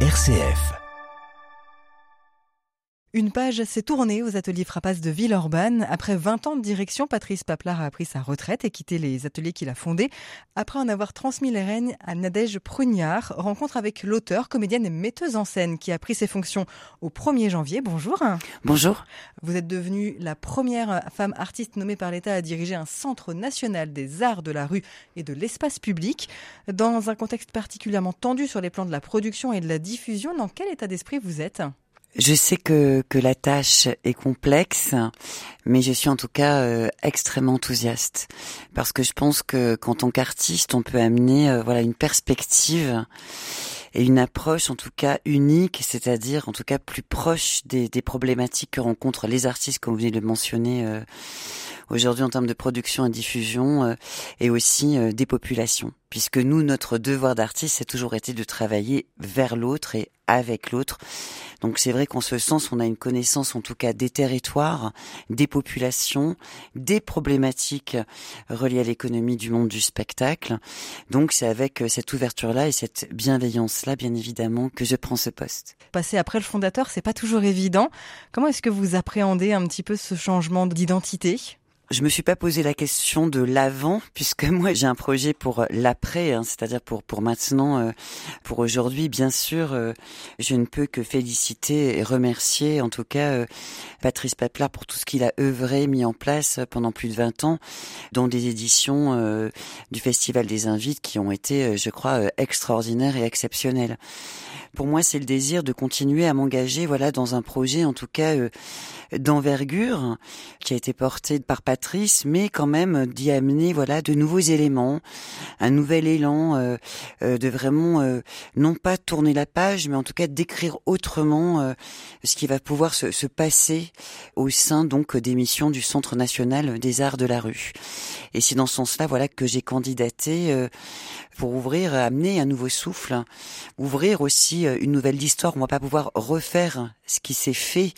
RCF. Une page s'est tournée aux ateliers Frappas de Villeurbanne. Après 20 ans de direction, Patrice Paplar a pris sa retraite et quitté les ateliers qu'il a fondés. Après en avoir transmis les règnes à Nadège Prugnard, rencontre avec l'auteur, comédienne et metteuse en scène qui a pris ses fonctions au 1er janvier. Bonjour. Bonjour. Vous êtes devenue la première femme artiste nommée par l'État à diriger un centre national des arts de la rue et de l'espace public. Dans un contexte particulièrement tendu sur les plans de la production et de la diffusion, dans quel état d'esprit vous êtes? Je sais que, que la tâche est complexe, mais je suis en tout cas euh, extrêmement enthousiaste parce que je pense que qu'en tant qu'artiste, on peut amener euh, voilà une perspective et une approche en tout cas unique, c'est-à-dire en tout cas plus proche des, problématiques que rencontrent les artistes, comme vous venez de mentionner. Euh, aujourd'hui en termes de production et diffusion et aussi des populations. Puisque nous, notre devoir d'artiste, c'est toujours été de travailler vers l'autre et avec l'autre. Donc c'est vrai qu'en ce sens, on a une connaissance en tout cas des territoires, des populations, des problématiques reliées à l'économie du monde du spectacle. Donc c'est avec euh, cette ouverture-là et cette bienveillance-là, bien évidemment, que je prends ce poste. Passer après le fondateur, c'est pas toujours évident. Comment est-ce que vous appréhendez un petit peu ce changement d'identité? Je me suis pas posé la question de l'avant puisque moi j'ai un projet pour l'après, hein, c'est-à-dire pour pour maintenant, euh, pour aujourd'hui. Bien sûr, euh, je ne peux que féliciter et remercier en tout cas euh, Patrice Paplar pour tout ce qu'il a œuvré, mis en place pendant plus de 20 ans, dont des éditions du Festival des Invites qui ont été, je crois, extraordinaires et exceptionnelles. Pour moi, c'est le désir de continuer à m'engager, voilà, dans un projet, en tout cas d'envergure, qui a été porté par Patrice, mais quand même d'y amener, voilà, de nouveaux éléments, un nouvel élan, euh, euh, de vraiment euh, non pas tourner la page, mais en tout cas d'écrire autrement ce qui va pouvoir se, se, passer au sein donc des missions du Centre national des arts de la rue. Et c'est dans ce sens-là, voilà, que j'ai candidaté pour ouvrir, amener un nouveau souffle, ouvrir aussi une nouvelle histoire. On va pas pouvoir refaire ce qui s'est fait.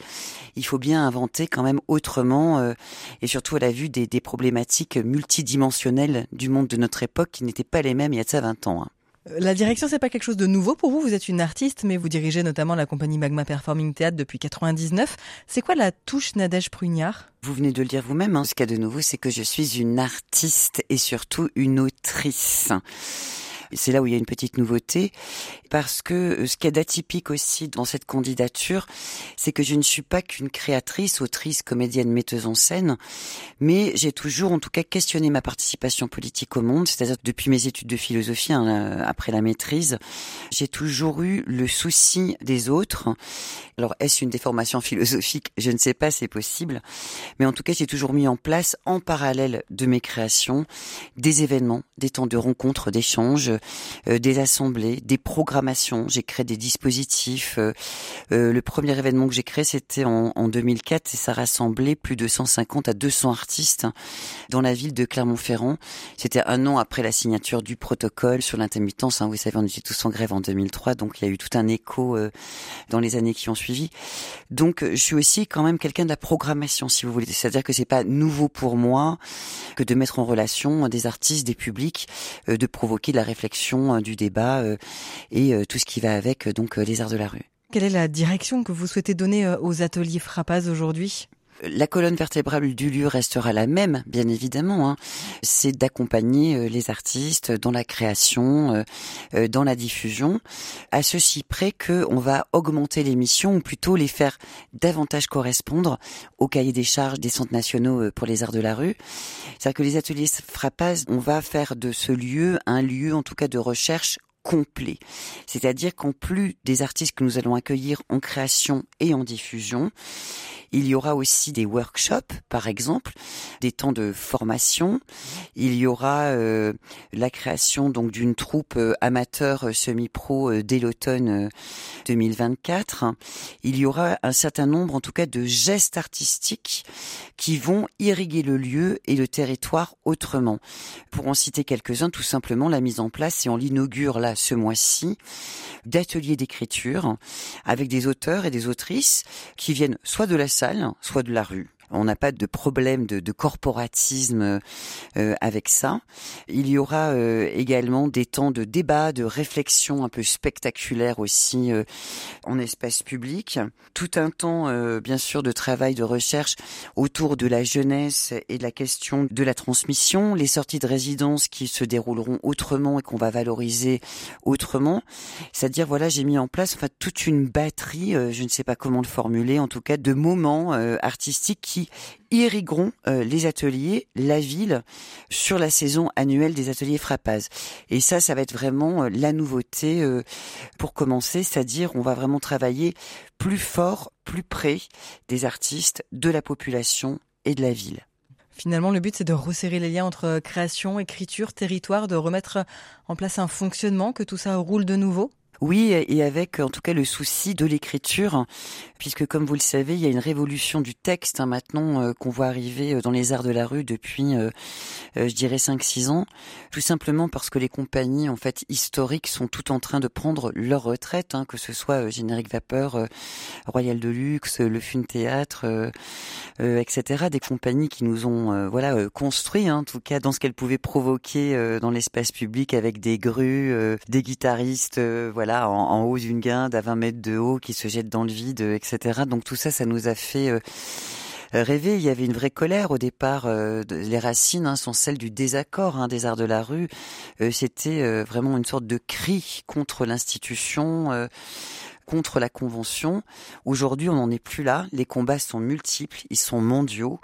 Il faut bien inventer quand même autrement, euh, et surtout à la vue des, des, problématiques multidimensionnelles du monde de notre époque qui n'étaient pas les mêmes il y a de ça 20 ans. Hein. Euh, la direction, c'est pas quelque chose de nouveau pour vous? Vous êtes une artiste, mais vous dirigez notamment la compagnie Magma Performing Theatre depuis 99. C'est quoi la touche Nadège Prugnard? Vous venez de le dire vous-même. Hein. Ce qu'il y a de nouveau, c'est que je suis une artiste et surtout une autrice. C'est là où il y a une petite nouveauté, parce que euh, ce qu'il y a d'atypique aussi dans cette candidature, c'est que je ne suis pas qu'une créatrice, autrice, comédienne, metteuse en scène, mais j'ai toujours, en tout cas, questionné ma participation politique au monde, c'est-à-dire depuis mes études de philosophie, hein, euh, après la maîtrise, j'ai toujours eu le souci des autres. Alors, est-ce une déformation philosophique? Je ne sais pas, c'est possible, mais en tout cas, j'ai toujours mis en place, en parallèle de mes créations, des événements, des temps de rencontres, d'échanges, euh, des assemblées, des programmations. J'ai créé des dispositifs. Euh, euh, le premier événement que j'ai créé, c'était en, en, 2004 et ça rassemblait plus de 150 à 200 artistes dans la ville de Clermont-Ferrand. C'était un an après la signature du protocole sur l'intermittence. Hein. Vous savez, on était tous en grève en 2003, donc il y a eu tout un écho dans les années qui ont suivi. Donc, je suis aussi quand même quelqu'un de la programmation, si vous voulez. C'est-à-dire que c'est pas nouveau pour moi que de mettre en relation des artistes, des publics, de provoquer de la réflexion euh, du débat euh, et euh, tout ce qui va avec donc les arts de la rue. Quelle est la direction que vous souhaitez donner aux ateliers Frappas aujourd'hui? La colonne vertébrale du lieu restera la même, bien évidemment. Hein. C'est d'accompagner euh, les artistes dans la création, euh, euh, dans la diffusion, à ceci près que on va augmenter les missions, ou plutôt les faire davantage correspondre au cahier des charges des centres nationaux pour les arts de la rue. C'est-à-dire que les ateliers Frappas, on va faire de ce lieu un lieu, en tout cas, de recherche complet. C'est-à-dire qu'en plus des artistes que nous allons accueillir en création et en diffusion, il y aura aussi des workshops, par exemple, des temps de formation. Il y aura euh, la création donc d'une troupe euh, amateur euh, semi-pro dès l'automne 2024. Il y aura un certain nombre, en tout cas, de gestes artistiques qui vont irriguer le lieu et le territoire autrement. Pour en citer quelques-uns, tout simplement la mise en place, et on l'inaugure là ce mois-ci, d'ateliers d'écriture avec des auteurs et des autrices qui viennent soit de la salle, soit de la rue, On n'a pas de problème de, de corporatisme euh, avec ça. Il y aura euh, également des temps de débat, de réflexion un peu spectaculaire aussi euh, en espace public. Tout un temps, bien sûr, de travail, de recherche autour de la jeunesse et de la question de la transmission, les sorties de résidence qui se dérouleront autrement et qu'on va valoriser autrement. C'est-à-dire, voilà, j'ai mis en place enfin toute une batterie, je ne sais pas comment le formuler, en tout cas, de moments artistiques qui irrigueront euh, les ateliers, la ville, sur la saison annuelle des ateliers Frappaz. Et ça, ça va être vraiment euh, la nouveauté euh, pour commencer, c'est-à-dire on va vraiment travailler plus fort, plus près des artistes, de la population et de la ville. Finalement, le but, c'est de resserrer les liens entre création, écriture, territoire, de remettre en place un fonctionnement, que tout ça roule de nouveau oui, et avec en tout cas le souci de l'écriture, puisque comme vous le savez, il y a une révolution du texte hein, maintenant euh, qu'on voit arriver euh, dans les arts de la rue depuis, euh, je dirais, 5-6 ans, tout simplement parce que les compagnies en fait historiques sont tout en train de prendre leur retraite, hein, que ce soit Générique Vapeur, Royal de Luxe, Le Fun Théâtre, etc. Des compagnies qui nous ont voilà construit, hein, en tout cas dans ce qu'elles pouvaient provoquer dans l'espace public avec des grues, des guitaristes, voilà en, haut d'une guinde à 20 mètres de haut qui se jette dans le vide, etc. Donc tout ça, ça nous a fait euh, rêver. Il y avait une vraie colère au départ. Euh, les racines hein, sont celles du désaccord hein, des arts de la rue. Euh, c'était vraiment une sorte de cri contre l'institution contre la Convention. Aujourd'hui, on n'en est plus là. Les combats sont multiples, ils sont mondiaux.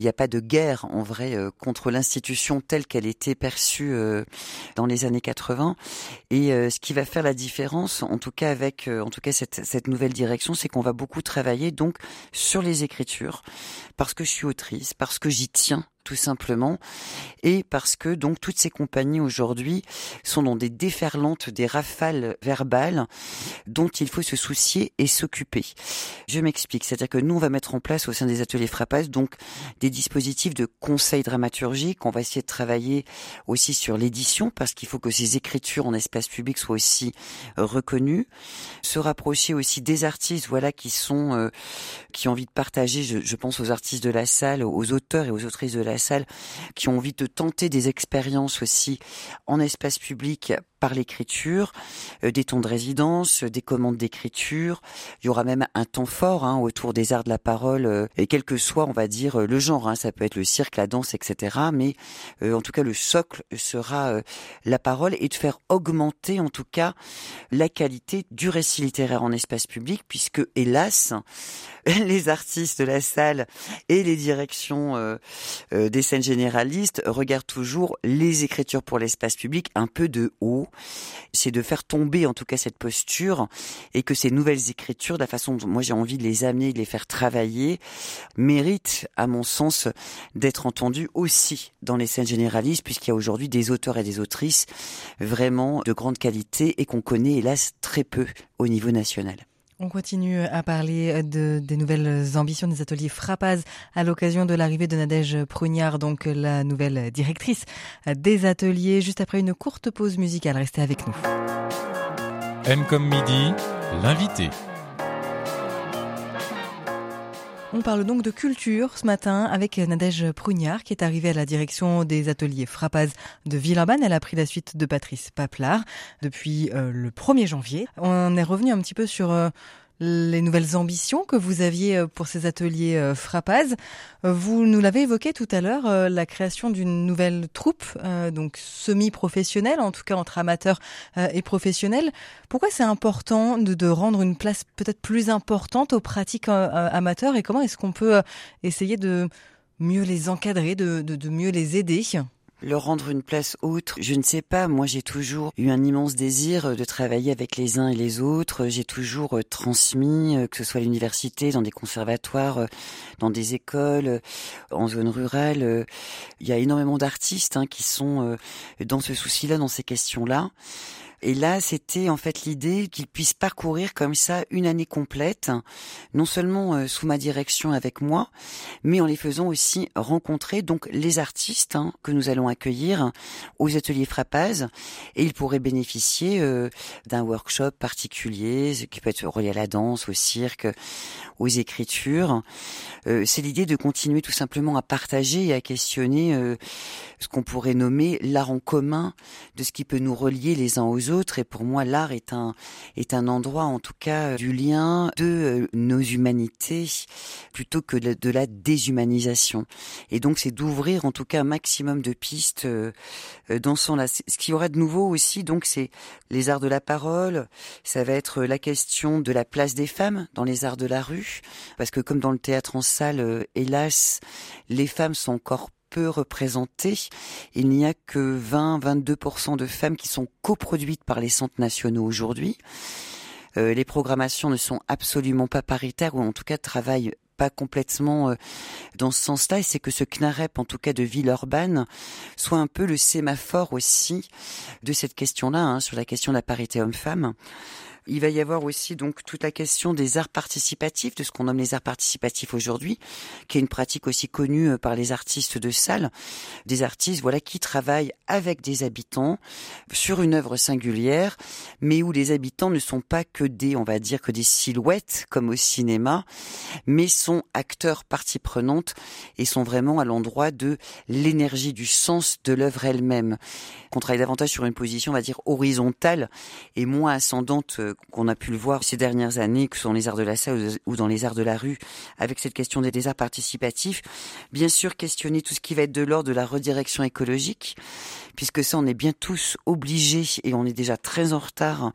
Il n'y a pas de guerre en vrai euh, contre l'institution telle qu'elle était perçue euh, dans les années 80. Et euh, ce qui va faire la différence, en tout cas avec, en tout cas cette, cette nouvelle direction, c'est qu'on va beaucoup travailler donc sur les écritures, parce que je suis autrice, parce que j'y tiens tout simplement, et parce que donc toutes ces compagnies aujourd'hui sont dans des déferlantes, des rafales verbales dont il faut se soucier et s'occuper. Je m'explique, c'est-à-dire que nous on va mettre en place au sein des ateliers Frappas donc des dispositifs de conseil dramaturgique, on va essayer de travailler aussi sur l'édition parce qu'il faut que ces écritures en espace public soient aussi euh, reconnues, se rapprocher aussi des artistes, voilà qui sont euh, qui ont envie de partager, je, je pense aux artistes de la salle, aux auteurs et aux autrices de la qui ont envie de tenter des expériences aussi en espace public par l'écriture, euh, des temps de résidence, des commandes d'écriture. Il y aura même un temps fort hein, autour des arts de la parole, euh, et quel que soit, on va dire, le genre. Hein, ça peut être le cirque, la danse, etc. Mais euh, en tout cas, le socle sera la parole et de faire augmenter, en tout cas, la qualité du récit littéraire en espace public, puisque, hélas, les artistes de la salle et les directions des scènes généralistes regardent toujours les écritures pour l'espace public un peu de haut c'est de faire tomber en tout cas cette posture et que ces nouvelles écritures, de la façon dont moi j'ai envie de les amener, de les faire travailler, méritent, à mon sens, d'être entendues aussi dans les scènes généralistes, puisqu'il y a aujourd'hui des auteurs et des autrices vraiment de grande qualité et qu'on connaît hélas très peu au niveau national. On continue à parler de, des nouvelles ambitions des ateliers Frappaz à l'occasion de l'arrivée de Nadège Prugnard, donc la nouvelle directrice des ateliers, juste après une courte pause musicale. Restez avec nous. M comme midi, l'invité. On parle donc de culture ce matin avec Nadège Prugnard qui est arrivée à la direction des ateliers Frappaz de Villeurbanne. Elle a pris la suite de Patrice Paplard depuis euh, le 1er janvier. On est revenu un petit peu sur euh, les nouvelles ambitions que vous aviez euh, pour ces ateliers euh, Frappaz. Euh, vous nous l'avez évoqué tout à l'heure, la création d'une nouvelle troupe, donc semi-professionnelle, en tout cas entre amateurs et professionnels. Pourquoi c'est important de, rendre une place peut-être plus importante aux pratiques amateurs et comment est-ce qu'on peut essayer de mieux les encadrer, de mieux les aider? Leur rendre une place autre. Je ne sais pas, moi j'ai toujours eu un immense désir de travailler avec les uns et les autres. J'ai toujours euh, transmis, euh, que ce soit à l'université, dans des conservatoires, euh, dans des écoles, en zone rurale. Il y a énormément d'artistes hein, qui sont dans ce souci-là, dans ces questions-là. Et là, c'était en fait l'idée qu'ils puissent parcourir comme ça une année complète, non seulement euh, sous ma direction avec moi, mais en les faisant aussi rencontrer donc les artistes hein, que nous allons accueillir aux ateliers Frappaz, et ils pourraient bénéficier euh, d'un workshop particulier, qui peut être relié à la danse, au cirque, aux écritures. Euh, c'est l'idée de continuer tout simplement à partager et à questionner ce qu'on pourrait nommer l'art en commun, de ce qui peut nous relier les uns aux autres. Et pour moi, l'art est un est un endroit, en tout cas, du lien de euh, nos humanités plutôt que de la déshumanisation. Et donc, c'est d'ouvrir en tout cas un maximum de pistes euh, euh, dans son là. Ce qui y aura de nouveau aussi, donc, c'est les arts de la parole. Ça va être la question de la place des femmes dans les arts de la rue, parce que comme dans le théâtre en salle, hélas, les femmes sont encore peu représentées. Il n'y a que 20-22% de femmes qui sont coproduites par les centres nationaux aujourd'hui. Euh, les programmations ne sont absolument pas paritaires ou en tout cas travaillent pas complètement euh, dans ce sens-là, et c'est que ce CNAREP, en tout cas de ville urbaine, soit un peu le sémaphore aussi de cette question-là, hein, sur la question de la parité homme-femme. Il va y avoir aussi donc toute la question des arts participatifs, de ce qu'on nomme les arts participatifs aujourd'hui, qui est une pratique aussi connue euh, par les artistes de salle, des artistes voilà qui travaillent avec des habitants sur une œuvre singulière, mais où les habitants ne sont pas que des, on va dire que des silhouettes comme au cinéma, mais sont acteurs partie prenante et sont vraiment à l'endroit de l'énergie, du sens de l'œuvre elle-même. Qu'on travaille davantage sur une position, on va dire horizontale et moins ascendante euh, qu'on a pu le voir ces dernières années, que ce soit dans les arts de la salle ou dans les arts de la rue, avec cette question des arts participatifs. Bien sûr, questionner tout ce qui va être de l'ordre de la redirection écologique, puisque ça, on est bien tous obligés, et on est déjà très en retard,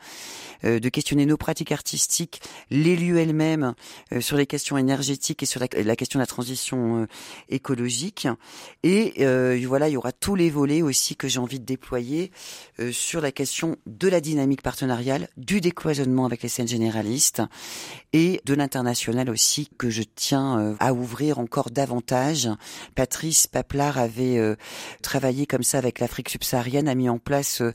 euh, de questionner nos pratiques artistiques, les lieux elles-mêmes, euh, sur les questions énergétiques et sur la, question de la transition euh, écologique. Et voilà, il y aura tous les volets aussi que j'ai envie de déployer sur la question de la dynamique partenariale, du décloisonnement avec les scènes généralistes et de l'international aussi que je tiens à ouvrir encore davantage. Patrice Paplar avait travaillé comme ça avec l'Afrique subsaharienne a mis en place euh,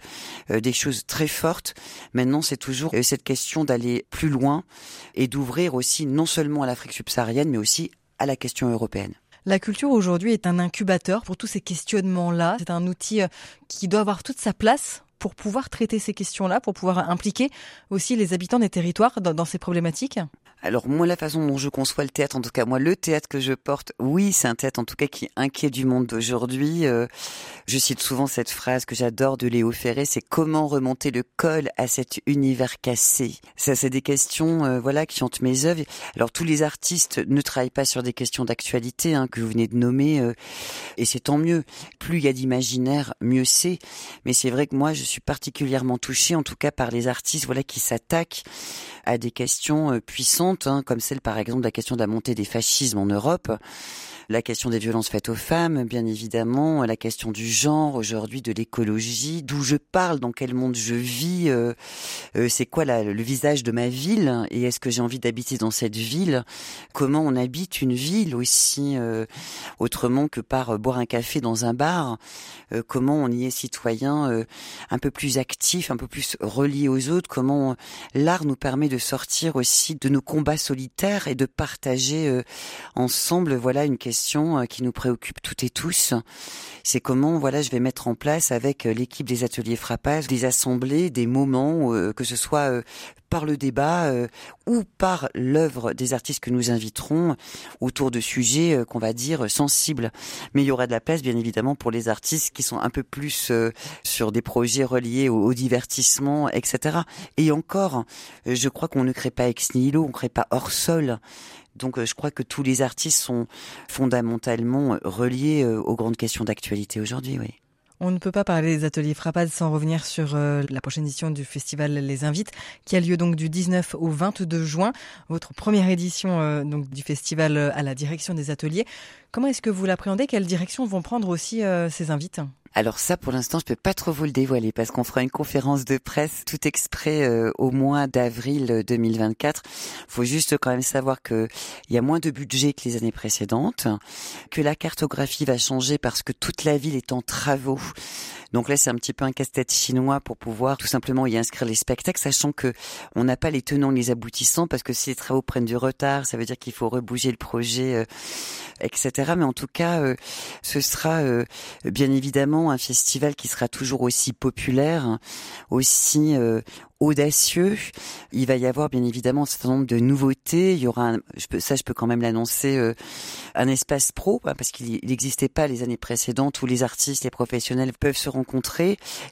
euh, des choses très fortes. Maintenant, c'est toujours euh, cette question d'aller plus loin et d'ouvrir aussi non seulement à l'Afrique subsaharienne, mais aussi à la question européenne. La culture aujourd'hui est un incubateur pour tous ces questionnements-là. C'est un outil qui doit avoir toute sa place pour pouvoir traiter ces questions-là, pour pouvoir impliquer aussi les habitants des territoires dans, ces problématiques alors moi, la façon dont je conçois le théâtre, en tout cas moi, le théâtre que je porte, oui, c'est un théâtre en tout cas qui est inquiet du monde d'aujourd'hui. Euh, je cite souvent cette phrase que j'adore de Léo Ferré, c'est comment remonter le col à cet univers cassé? Ça, c'est des questions, euh, voilà, qui hantent mes œuvres. Alors tous les artistes ne travaillent pas sur des questions d'actualité hein, que vous venez de nommer, euh, et c'est tant mieux. Plus il y a d'imaginaire, mieux c'est. Mais c'est vrai que moi, je suis particulièrement touchée, en tout cas par les artistes, voilà, qui s'attaquent à des questions puissantes, hein, comme celle par exemple de la question de la montée des fascismes en Europe la question des violences faites aux femmes, bien évidemment, la question du genre aujourd'hui, de l'écologie, d'où je parle, dans quel monde je vis, euh, euh, c'est quoi le visage de ma ville et est-ce que j'ai envie d'habiter dans cette ville? Comment on habite une ville aussi euh, autrement que par boire un café dans un bar? Comment on y est citoyen un peu plus actif, un peu plus relié aux autres? Comment l'art nous permet de sortir aussi de nos combats solitaires et de partager ensemble, voilà, une question euh, qui nous préoccupe toutes et tous. C'est comment, voilà, je vais mettre en place avec euh, l'équipe des ateliers frappage des assemblées, des moments, euh, que ce soit par le débat ou par l'œuvre des artistes que nous inviterons autour de sujets qu'on va dire sensibles. Mais il y aura de la place, bien évidemment, pour les artistes qui sont un peu plus sur des projets reliés au, au, divertissement, etc. Et encore, je crois qu'on ne crée pas ex nihilo, on ne crée pas hors sol. Donc euh, je crois que tous les artistes sont fondamentalement euh, reliés euh, aux grandes questions d'actualité aujourd'hui, oui. On ne peut pas parler des ateliers Frappade sans revenir sur la prochaine édition du festival Les Invites, qui a lieu donc du 19 au 22 juin. Votre première édition du festival à la direction des ateliers. Comment est-ce que vous l'appréhendez? Quelle direction vont prendre aussi ces invites? Alors ça, pour l'instant, je peux pas trop vous le dévoiler parce qu'on fera une conférence de presse tout exprès euh, au mois d'avril 2024. Faut juste quand même savoir que il y a moins de budget que les années précédentes, que la cartographie va changer parce que toute la ville est en travaux Donc là, c'est un petit peu un casse-tête chinois pour pouvoir tout simplement y inscrire les spectacles, sachant que on n'a pas les tenants, les aboutissants, parce que si les travaux prennent du retard, ça veut dire qu'il faut rebouger le projet, euh, etc. Mais en tout cas, euh, ce sera euh, bien évidemment un festival qui sera toujours aussi populaire, aussi audacieux. Il va y avoir bien évidemment un certain nombre de nouveautés. Il y aura, un, je peux, ça je peux quand même l'annoncer, euh, un espace pro hein, parce qu'il n'existait pas les années précédentes où les artistes, les professionnels peuvent se rencontrer.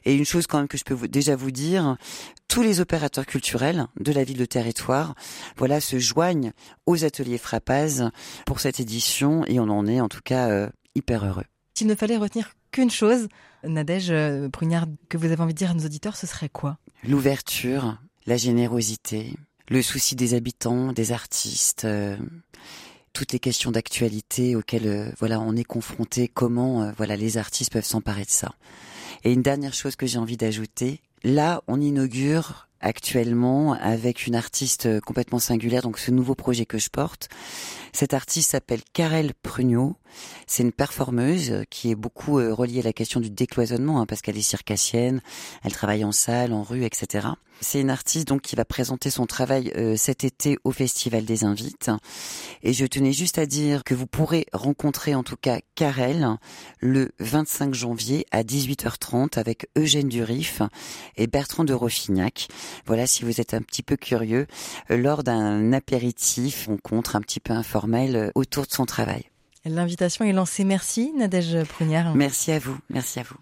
Et une chose quand même que je peux vous, déjà vous dire, tous les opérateurs culturels de la ville de territoire, voilà, se joignent aux ateliers Frappaz pour cette édition et on en est en tout cas euh, hyper heureux. S'il ne fallait retenir qu'une chose, Nadège euh, Prugnard, que vous avez envie de dire à nos auditeurs, ce serait quoi? L'ouverture, la générosité, le souci des habitants, des artistes, euh, toutes les questions d'actualité auxquelles euh, voilà on est confronté. Comment voilà les artistes peuvent s'emparer de ça. Et une dernière chose que j'ai envie d'ajouter, là on inaugure actuellement avec une artiste complètement singulière, donc ce nouveau projet que je porte. Cette artiste s'appelle Karel Prugnot. C'est une performeuse qui est beaucoup euh, reliée à la question du décloisonnement, hein, parce qu'elle est circassienne, elle travaille en salle, en rue, etc. C'est une artiste donc qui va présenter son travail euh, cet été au Festival des Invites. Et je tenais juste à dire que vous pourrez rencontrer en tout cas Karel le 25 janvier à 18h30 avec Eugène Durif et Bertrand de Rofignac. Voilà, si vous êtes un petit peu curieux, euh, lors d'un apéritif, rencontre un petit peu informel euh, autour de son travail. L'invitation est lancée. Merci Nadège Prugnard. Merci à vous. Merci à vous.